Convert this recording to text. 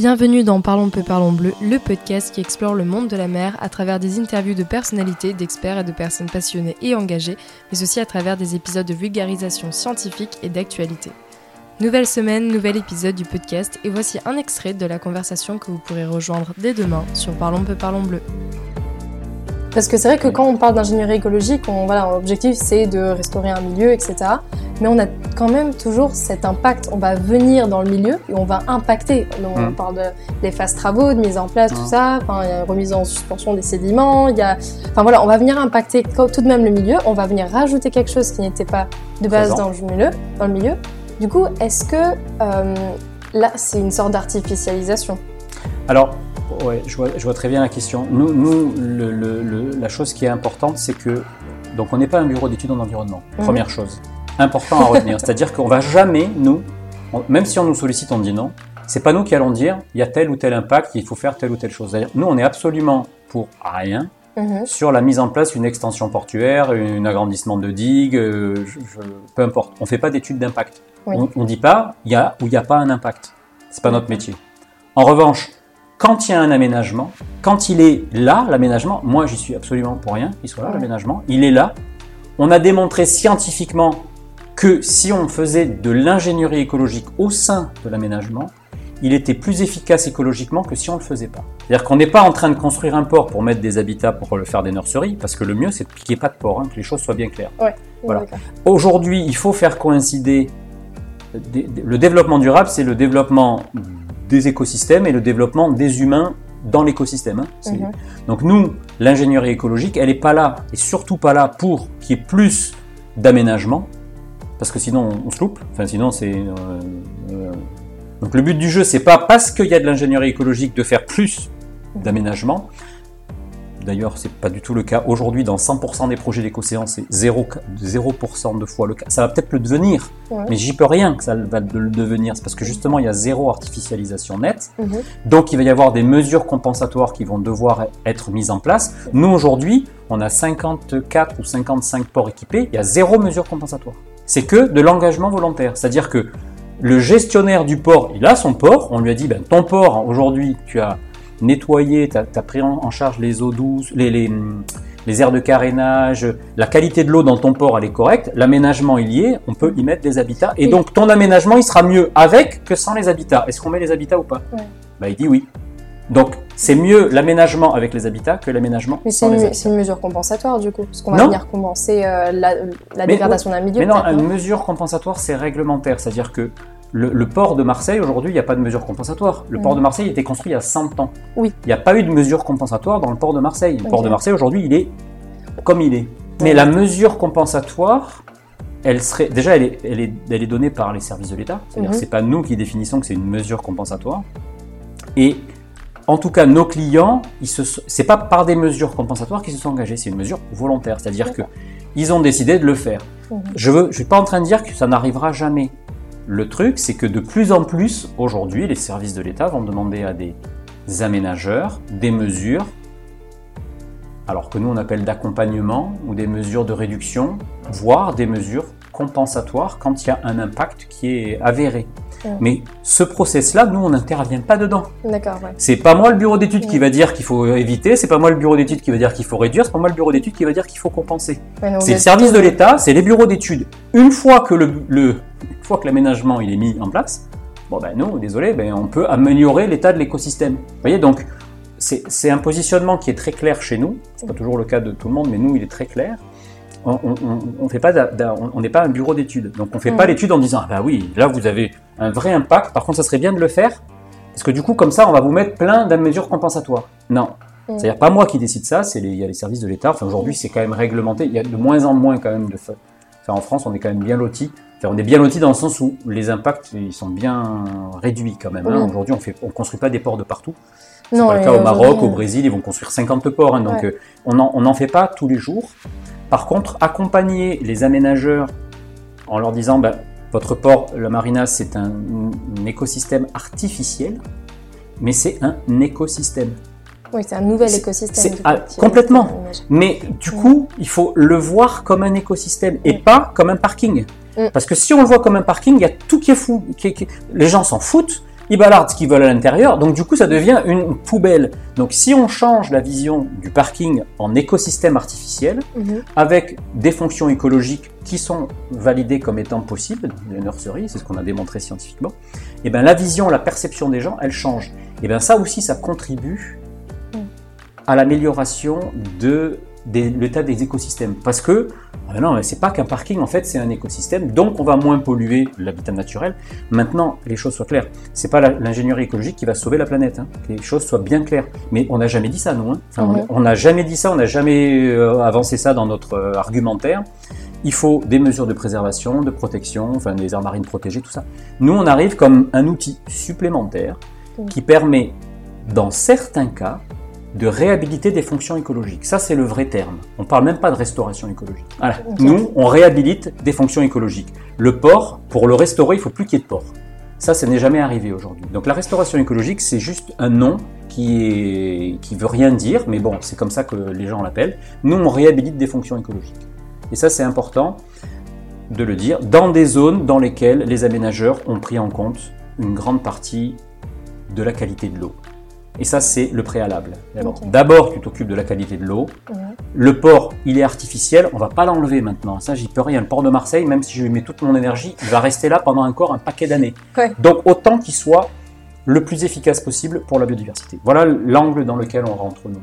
Bienvenue dans Parlons peu, parlons bleu, le podcast qui explore le monde de la mer à travers des interviews de personnalités, d'experts et de personnes passionnées et engagées, mais aussi à travers des épisodes de vulgarisation scientifique et d'actualité. Nouvelle semaine, nouvel épisode du podcast et voici un extrait de la conversation que vous pourrez rejoindre dès demain sur Parlons peu, parlons bleu. Parce que c'est vrai que quand on parle d'ingénierie écologique, on, voilà, l'objectif c'est de restaurer un milieu, etc. Mais on a quand même toujours cet impact. On va venir dans le milieu et on va impacter. Donc, On Mm. parle de, des phases travaux, de mise en place, tout Mm. ça. Enfin, il y a remise en suspension des sédiments. Il y a, enfin voilà, on va venir impacter tout de même le milieu. On va venir rajouter quelque chose qui n'était pas de base dans le milieu. Dans le milieu. Du coup, est-ce que euh, là, c'est une sorte d'artificialisation? Alors, ouais, je vois, je vois très bien la question. Nous, nous le- le- le- la chose qui est importante, c'est que donc on n'est pas un bureau d'études en environnement. Mhm. Première chose, important à retenir. C'est-à-dire qu'on va jamais nous, on- même si on nous sollicite, on dit non. C'est pas nous qui allons dire il y a tel ou tel impact, il faut faire telle ou telle chose. Nous, on est absolument pour rien Mhm. sur la mise en place d'une extension portuaire, un agrandissement de digue, euh, je- je- peu importe. On fait pas d'études d'impact. Oui. On, on dit pas il y a ou il n'y a pas un impact. C'est pas notre métier. En revanche, quand il y a un aménagement, quand il est là, l'aménagement, moi j'y suis absolument pour rien, qu'il soit là, Ouais. l'aménagement, il est là. On a démontré scientifiquement que si on faisait de l'ingénierie écologique au sein de l'aménagement, il était plus efficace écologiquement que si on ne le faisait pas. C'est-à-dire qu'on n'est pas en train de construire un port pour mettre des habitats pour le faire des nurseries, parce que le mieux c'est qu'il n'y ait pas de port, hein, que les choses soient bien claires. Voilà. D'accord. Aujourd'hui, il faut faire coïncider le développement durable, c'est le développement des écosystèmes et le développement des humains dans l'écosystème. hein. Mhm. Donc nous, l'ingénierie écologique, elle n'est pas là, et surtout pas là pour qu'il y ait plus d'aménagement, parce que sinon on, se loupe. Enfin, sinon c'est. euh, euh, Donc le but du jeu, c'est pas parce qu'il y a de l'ingénierie écologique de faire plus d'aménagement. D'ailleurs, c'est pas du tout le cas. Aujourd'hui, dans 100% des projets d'éco-océan, c'est 0, 0% de fois le cas. Ça va peut-être le devenir, Ouais. mais j'y peux rien que ça va le devenir. C'est parce que justement, il y a zéro artificialisation nette. Mhm. Donc, il va y avoir des mesures compensatoires qui vont devoir être mises en place. Nous, aujourd'hui, on a 54 ou 55 ports équipés. Il y a zéro mesure compensatoire. C'est que de l'engagement volontaire. C'est-à-dire que le gestionnaire du port, il a son port. On lui a dit, ben, ton port, aujourd'hui, tu as nettoyé, tu as, pris en, charge les eaux douces, les, les, les aires de carénage, la qualité de l'eau dans ton port, elle est correcte. L'aménagement, il y est. On peut y mettre des habitats. Et donc, ton aménagement, il sera mieux avec que sans les habitats. Est-ce qu'on met les habitats ou pas? Ouais. bah, il dit oui. Donc, c'est mieux l'aménagement avec les habitats que l'aménagement Mais c'est sans les une, habitats. c'est une mesure compensatoire du coup, parce qu'on va venir compenser euh, la, la Mais- dégradation d'un milieu. Mais non, une mesure compensatoire, c'est réglementaire. C'est-à-dire que le, le port de Marseille, aujourd'hui, il n'y a pas de mesure compensatoire. Le port de Marseille a été construit il y a 100 ans. Oui. Il n'y a pas eu de mesure compensatoire dans le port de Marseille. Le port de Marseille, aujourd'hui, il est comme il est. Mais la mesure compensatoire, elle serait déjà, elle est, elle est, elle est donnée par les services de l'État. C'est-à-dire Mhm. que c'est pas nous qui définissons que c'est une mesure compensatoire. Et en tout cas, nos clients, sont- c'est pas par des mesures compensatoires qu'ils se sont engagés, c'est une mesure volontaire. C'est-à-dire que ils ont décidé de le faire. Mhm. Je veux, je suis pas en train de dire que ça n'arrivera jamais. Le truc, c'est que de plus en plus, aujourd'hui, les services de l'État vont demander à des aménageurs des mesures, alors que nous on appelle d'accompagnement ou des mesures de réduction, voire des mesures compensatoires quand il y a un impact qui est avéré. Mais ce process-là, nous, on n'intervient pas dedans. D'accord, ouais. C'est pas moi le bureau d'études qui va dire qu'il faut éviter, c'est pas moi le bureau d'études qui va dire qu'il faut réduire, c'est pas moi le bureau d'études qui va dire qu'il faut compenser. C'est le service de l'État, c'est les bureaux d'études. Une fois que le, le- une fois que l'aménagement il est mis en place, bon ben nous, désolé, ben on peut améliorer l'état de l'écosystème. Vous voyez donc c'est c'est un positionnement qui est très clair chez nous. C'est pas toujours le cas de tout le monde, mais nous il est très clair. On fait pas on n'est pas un bureau d'études, donc on fait pas Mhm. l'étude en disant ah bah oui là vous avez un vrai impact. Par contre ça serait bien de le faire parce que du coup comme ça on va vous mettre plein de mesures compensatoires. Non, Mhm. c'est-à-dire pas moi qui décide ça, c'est il y a les services de l'État. Enfin, aujourd'hui, c'est quand même réglementé. Il y a de moins en moins quand même de. Enfin, en France, on est quand même bien loti. Enfin, on est bien loti dans le sens où les impacts ils sont bien réduits quand même. hein. Aujourd'hui, on on construit pas des ports de partout. C'est pas le cas au Maroc, au Brésil, ils vont construire 50 ports. hein. donc, Ouais. euh, on n'en on n'en fait pas tous les jours. Par contre, accompagner les aménageurs en leur disant, bah, votre port, la marina, c'est un, un écosystème artificiel, mais c'est un écosystème. Oui, c'est un nouvel écosystème. coup, ah, complètement. Mais du coup, il faut le voir comme un écosystème et Mm. pas comme un parking. Mm. Parce que si on le voit comme un parking, il y a tout qui est fou. qui est- qui est- Les gens s'en foutent. Ils balardent ce qu'ils veulent à l'intérieur, donc du coup ça devient une poubelle. Donc si on change la vision du parking en écosystème artificiel, Mhm. avec des fonctions écologiques qui sont validées comme étant possibles, les nurseries, c'est ce qu'on a démontré scientifiquement, et bien la vision, la perception des gens, elle change. Et bien ça aussi, ça contribue Mm. à l'amélioration de l'état des écosystèmes. Parce que, ah ben non, mais c'est pas qu'un parking, en fait, c'est un écosystème, donc on va moins polluer l'habitat naturel. Maintenant, les choses soient claires. C'est pas l'ingénierie écologique qui va sauver la planète, hein. que les choses soient bien claires. Mais on n'a jamais dit ça, nous. hein. Enfin, on- on n'a jamais dit ça, on n'a jamais euh, avancé ça dans notre euh, argumentaire. Il faut des mesures de préservation, de protection, enfin des aires marines protégées, tout ça. Nous, on arrive comme un outil supplémentaire qui permet, dans certains cas, de réhabiliter des fonctions écologiques. Ça, c'est le vrai terme. On parle même pas de restauration écologique. Voilà. Nous, on réhabilite des fonctions écologiques. Le port, pour le restaurer, il faut plus qu'il y ait de port. Ça, ça n'est jamais arrivé aujourd'hui. Donc la restauration écologique, c'est juste un nom qui est qui veut rien dire, mais bon, c'est comme ça que les gens l'appellent. Nous, on réhabilite des fonctions écologiques. Et ça, c'est important de le dire, dans des zones dans lesquelles les aménageurs ont pris en compte une grande partie de la qualité de l'eau. Et ça, c'est le préalable. D'abord, tu t'occupes de la qualité de l'eau. Le port, il est artificiel, on va pas l'enlever maintenant. Ça, j'y peux rien. Le port de Marseille, même si je lui mets toute mon énergie, il va rester là pendant encore un paquet d'années. Ouais. Donc, autant qu'il soit le plus efficace possible pour la biodiversité. Voilà l'angle dans lequel on rentre nous.